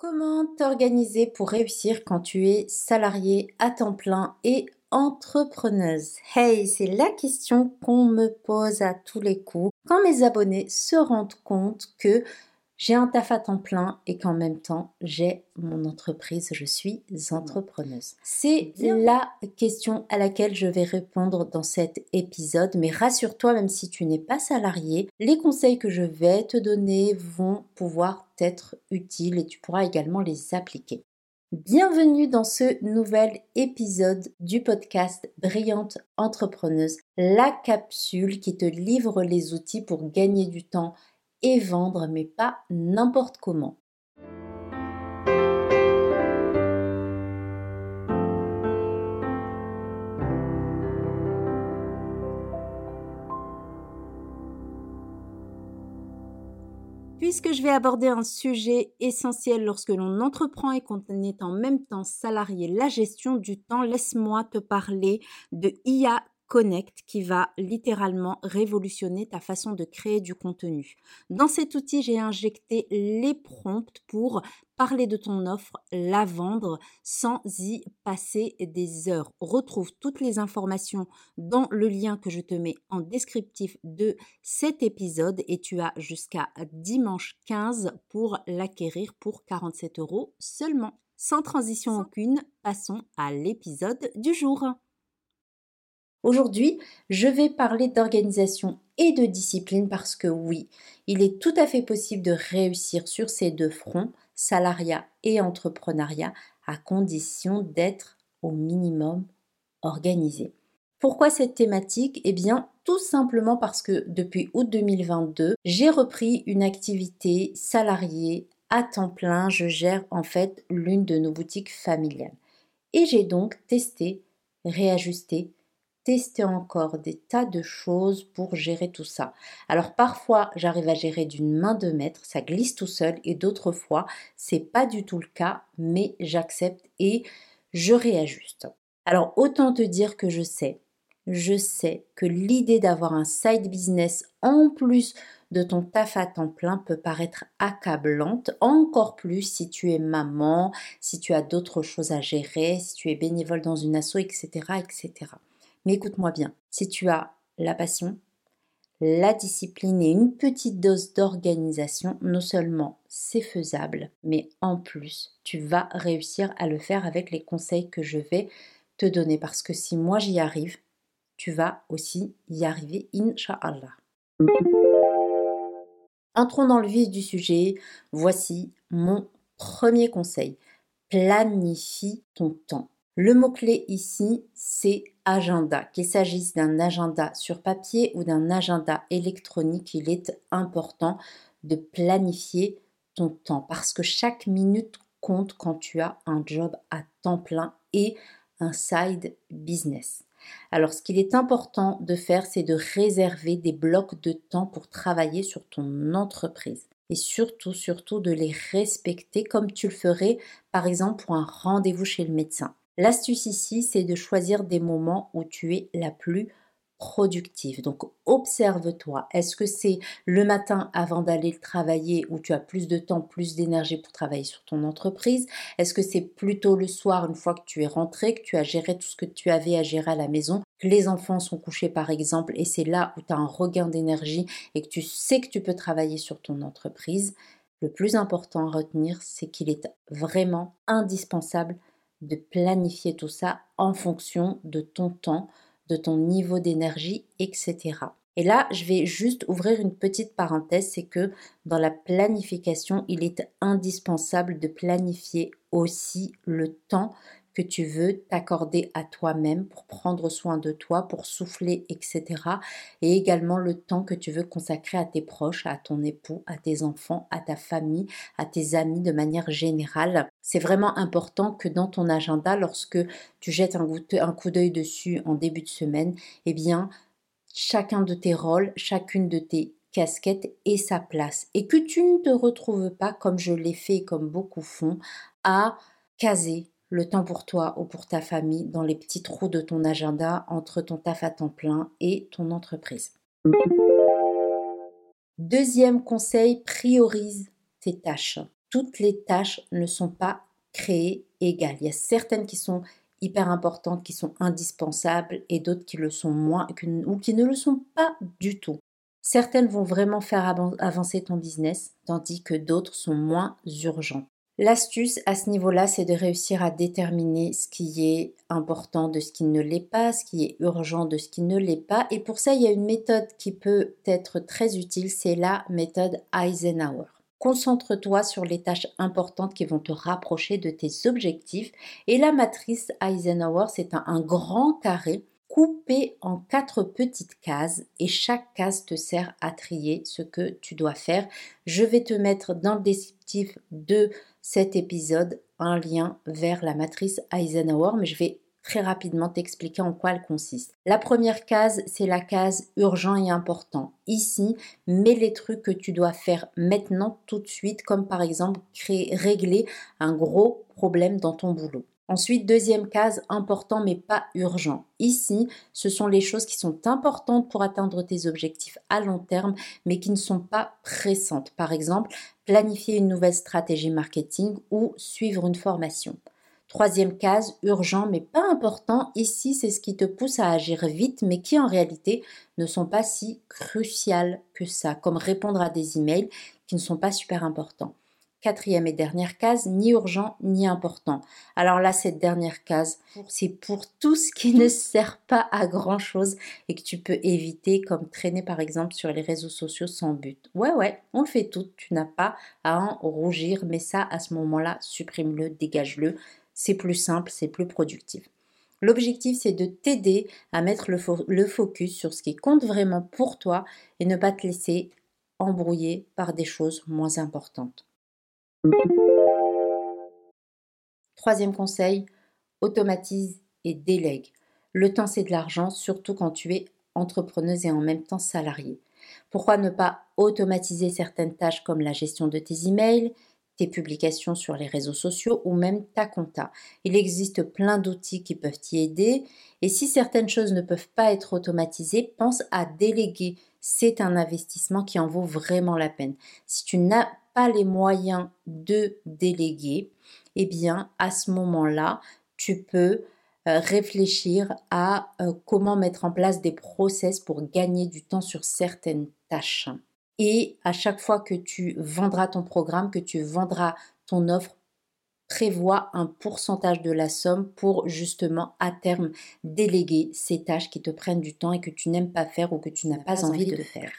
Comment t'organiser pour réussir quand tu es salarié à temps plein et entrepreneuse? Hey, c'est la question qu'on me pose à tous les coups. Quand mes abonnés se rendent compte que j'ai un taf à temps plein et qu'en même temps j'ai mon entreprise, je suis entrepreneuse. C'est la question à laquelle je vais répondre dans cet épisode, mais rassure-toi, même si tu n'es pas salarié, les conseils que je vais te donner vont pouvoir t'être utiles et tu pourras également les appliquer. Bienvenue dans ce nouvel épisode du podcast Brillante Entrepreneuse, la capsule qui te livre les outils pour gagner du temps et vendre, mais pas n'importe comment. Puisque je vais aborder un sujet essentiel lorsque l'on entreprend et qu'on est en même temps salarié, la gestion du temps, laisse-moi te parler de IA Connect qui va littéralement révolutionner ta façon de créer du contenu. Dans cet outil, j'ai injecté les prompts pour parler de ton offre, la vendre sans y passer des heures. Retrouve toutes les informations dans le lien que je te mets en descriptif de cet épisode et tu as jusqu'à dimanche 15 pour l'acquérir pour 47 euros seulement. Sans transition aucune, passons à l'épisode du jour. Aujourd'hui, je vais parler d'organisation et de discipline parce que oui, il est tout à fait possible de réussir sur ces deux fronts, salariat et entrepreneuriat, à condition d'être au minimum organisé. Pourquoi cette thématique? Eh bien, tout simplement parce que depuis août 2022, j'ai repris une activité salariée à temps plein. Je gère en fait l'une de nos boutiques familiales. Et j'ai donc testé, réajusté, tester encore des tas de choses pour gérer tout ça. Alors parfois, j'arrive à gérer d'une main de maître, ça glisse tout seul, et d'autres fois, c'est pas du tout le cas, mais j'accepte et je réajuste. Alors autant te dire que je sais, je sais que l'idée d'avoir un side business en plus de ton taf à temps plein peut paraître accablante, encore plus si tu es maman, si tu as d'autres choses à gérer, si tu es bénévole dans une asso, etc., etc. Écoute-moi bien, si tu as la passion, la discipline et une petite dose d'organisation, non seulement c'est faisable, mais en plus, tu vas réussir à le faire avec les conseils que je vais te donner. Parce que si moi j'y arrive, tu vas aussi y arriver, Inch'Allah. Entrons dans le vif du sujet. Voici mon premier conseil. Planifie ton temps. Le mot-clé ici, c'est agenda. Qu'il s'agisse d'un agenda sur papier ou d'un agenda électronique, il est important de planifier ton temps parce que chaque minute compte quand tu as un job à temps plein et un side business. Alors ce qu'il est important de faire, c'est de réserver des blocs de temps pour travailler sur ton entreprise. Et surtout, surtout de les respecter comme tu le ferais par exemple pour un rendez-vous chez le médecin. L'astuce ici, c'est de choisir des moments où tu es la plus productive. Donc observe-toi. Est-ce que c'est le matin avant d'aller travailler où tu as plus de temps, plus d'énergie pour travailler sur ton entreprise? Est-ce que c'est plutôt le soir une fois que tu es rentré, que tu as géré tout ce que tu avais à gérer à la maison, que les enfants sont couchés par exemple et c'est là où tu as un regain d'énergie et que tu sais que tu peux travailler sur ton entreprise? Le plus important à retenir, c'est qu'il est vraiment indispensable de planifier tout ça en fonction de ton temps, de ton niveau d'énergie, etc. Et là, je vais juste ouvrir une petite parenthèse, c'est que dans la planification, il est indispensable de planifier aussi le temps que tu veux t'accorder à toi-même pour prendre soin de toi, pour souffler, etc. Et également le temps que tu veux consacrer à tes proches, à ton époux, à tes enfants, à ta famille, à tes amis de manière générale. C'est vraiment important que dans ton agenda, lorsque tu jettes un, coup d'œil dessus en début de semaine, eh bien, chacun de tes rôles, chacune de tes casquettes ait sa place et que tu ne te retrouves pas, comme je l'ai fait, comme beaucoup font, à caser le temps pour toi ou pour ta famille dans les petits trous de ton agenda entre ton taf à temps plein et ton entreprise. Deuxième conseil, priorise tes tâches. Toutes les tâches ne sont pas créées égales. Il y a certaines qui sont hyper importantes, qui sont indispensables, et d'autres qui le sont moins ou qui ne le sont pas du tout. Certaines vont vraiment faire avancer ton business, tandis que d'autres sont moins urgentes. L'astuce à ce niveau-là, c'est de réussir à déterminer ce qui est important de ce qui ne l'est pas, ce qui est urgent de ce qui ne l'est pas. Et pour ça, il y a une méthode qui peut être très utile, c'est la méthode Eisenhower. Concentre-toi sur les tâches importantes qui vont te rapprocher de tes objectifs. Et la matrice Eisenhower, c'est un, grand carré coupé en quatre petites cases et chaque case te sert à trier ce que tu dois faire. Je vais te mettre dans le descriptif de cet épisode un lien vers la matrice Eisenhower, mais je vais très rapidement t'expliquer en quoi elle consiste. La première case, c'est la case urgent et important. Ici, mets les trucs que tu dois faire maintenant, tout de suite, comme par exemple créer, régler un gros problème dans ton boulot. Ensuite, deuxième case, important mais pas urgent. Ici, ce sont les choses qui sont importantes pour atteindre tes objectifs à long terme, mais qui ne sont pas pressantes. Par exemple, planifier une nouvelle stratégie marketing ou suivre une formation. Troisième case, urgent mais pas important. Ici, c'est ce qui te pousse à agir vite, mais qui en réalité ne sont pas si cruciales que ça, comme répondre à des emails qui ne sont pas super importants. Quatrième et dernière case, ni urgent ni important. Alors là, cette dernière case, c'est pour tout ce qui ne sert pas à grand chose et que tu peux éviter, comme traîner par exemple sur les réseaux sociaux sans but. Ouais, ouais, on le fait tout. Tu n'as pas à en rougir, mais ça, à ce moment-là, supprime-le, dégage-le. C'est plus simple, c'est plus productif. L'objectif, c'est de t'aider à mettre le, focus sur ce qui compte vraiment pour toi et ne pas te laisser embrouiller par des choses moins importantes. Troisième conseil, automatise et délègue. Le temps, c'est de l'argent, surtout quand tu es entrepreneuse et en même temps salariée. Pourquoi ne pas automatiser certaines tâches comme la gestion de tes emails, tes publications sur les réseaux sociaux ou même ta compta. Il existe plein d'outils qui peuvent t'y aider et si certaines choses ne peuvent pas être automatisées, pense à déléguer. C'est un investissement qui en vaut vraiment la peine. Si tu n'as les moyens de déléguer, eh bien à ce moment-là, tu peux euh, réfléchir à euh, comment mettre en place des process pour gagner du temps sur certaines tâches. Et à chaque fois que tu vendras ton programme, que tu vendras ton offre, prévois un pourcentage de la somme pour justement à terme déléguer ces tâches qui te prennent du temps et que tu n'aimes pas faire ou que tu n'as pas, envie de faire.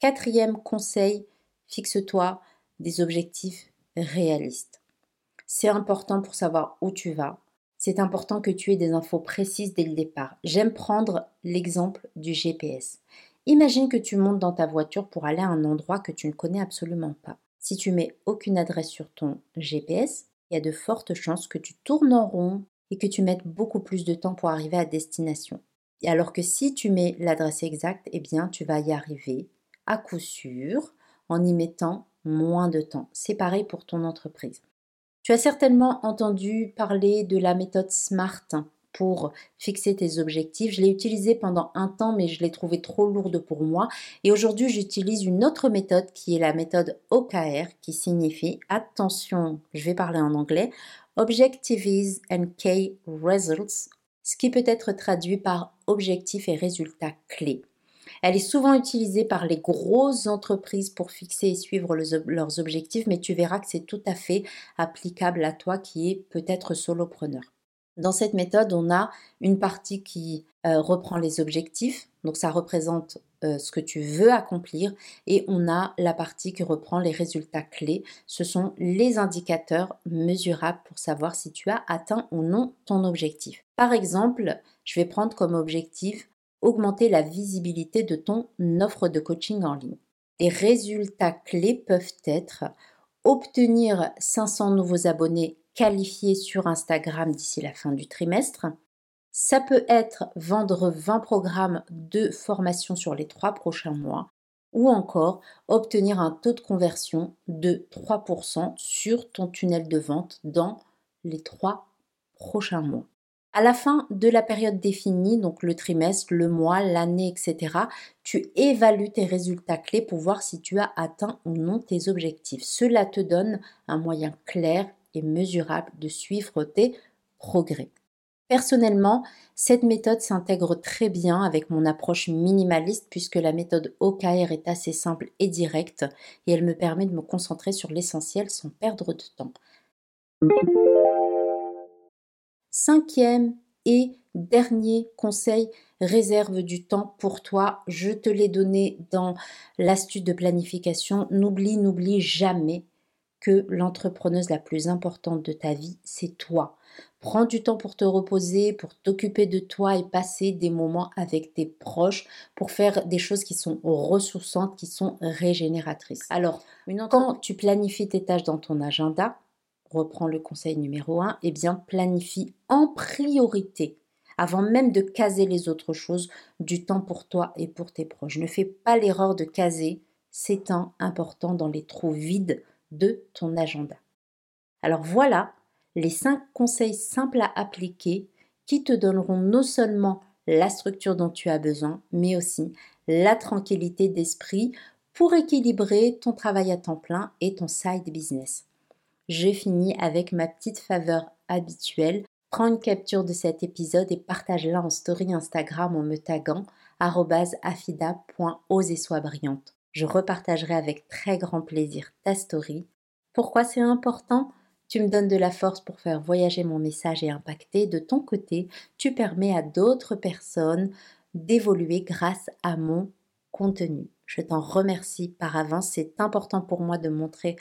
Quatrième conseil, fixe-toi des objectifs réalistes. C'est important pour savoir où tu vas. C'est important que tu aies des infos précises dès le départ. J'aime prendre l'exemple du GPS. Imagine que tu montes dans ta voiture pour aller à un endroit que tu ne connais absolument pas. Si tu mets aucune adresse sur ton GPS, il y a de fortes chances que tu tournes en rond et que tu mettes beaucoup plus de temps pour arriver à destination. Alors que si tu mets l'adresse exacte, eh bien tu vas y arriver à coup sûr en y mettant moins de temps. C'est pareil pour ton entreprise. Tu as certainement entendu parler de la méthode SMART pour fixer tes objectifs. Je l'ai utilisée pendant un temps, mais je l'ai trouvée trop lourde pour moi. Et aujourd'hui, j'utilise une autre méthode qui est la méthode OKR, qui signifie, attention, je vais parler en anglais, Objectives and Key Results, ce qui peut être traduit par objectifs et résultats clés. Elle est souvent utilisée par les grosses entreprises pour fixer et suivre leurs objectifs, mais tu verras que c'est tout à fait applicable à toi qui es peut-être solopreneur. Dans cette méthode, on a une partie qui euh, reprend les objectifs, donc ça représente euh, ce que tu veux accomplir, et on a la partie qui reprend les résultats clés. Ce sont les indicateurs mesurables pour savoir si tu as atteint ou non ton objectif. Par exemple, je vais prendre comme objectif augmenter la visibilité de ton offre de coaching en ligne. Les résultats clés peuvent être obtenir 500 nouveaux abonnés qualifiés sur Instagram d'ici la fin du trimestre. Ça peut être vendre 20 programmes de formation sur les trois prochains mois ou encore obtenir un taux de conversion de 3% sur ton tunnel de vente dans les trois prochains mois. À la fin de la période définie, donc le trimestre, le mois, l'année, etc., tu évalues tes résultats clés pour voir si tu as atteint ou non tes objectifs. Cela te donne un moyen clair mesurable de suivre tes progrès. Personnellement, cette méthode s'intègre très bien avec mon approche minimaliste puisque la méthode OKR est assez simple et directe et elle me permet de me concentrer sur l'essentiel sans perdre de temps. Cinquième et dernier conseil, réserve du temps pour toi. Je te l'ai donné dans l'astuce de planification. N'oublie, n'oublie jamais que l'entrepreneuse la plus importante de ta vie, c'est toi. Prends du temps pour te reposer, pour t'occuper de toi et passer des moments avec tes proches pour faire des choses qui sont ressourçantes, qui sont régénératrices. Alors, quand tu planifies tes tâches dans ton agenda, reprends le conseil numéro 1, eh bien planifie en priorité, avant même de caser les autres choses, du temps pour toi et pour tes proches. Ne fais pas l'erreur de caser ces temps importants dans les trous vides de ton agenda. Alors voilà les 5 conseils simples à appliquer qui te donneront non seulement la structure dont tu as besoin, mais aussi la tranquillité d'esprit pour équilibrer ton travail à temps plein et ton side business je finis avec ma petite faveur habituelle. Prends une capture de cet épisode et partage-la en story Instagram en me taguant brillante. Je repartagerai avec très grand plaisir ta story. Pourquoi c'est important? Tu me donnes de la force pour faire voyager mon message et impacter. De ton côté, tu permets à d'autres personnes d'évoluer grâce à mon contenu. Je t'en remercie par avance. C'est important pour moi de montrer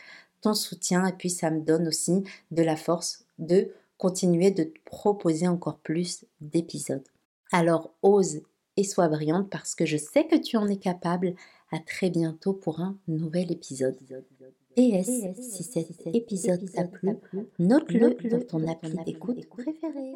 soutien et puis ça me donne aussi de la force de continuer de te proposer encore plus d'épisodes. Alors ose et sois brillante parce que je sais que tu en es capable. À très bientôt pour un nouvel épisode. Et si cet épisode t'a plu, note-le dans ton appli d'écoute préféré.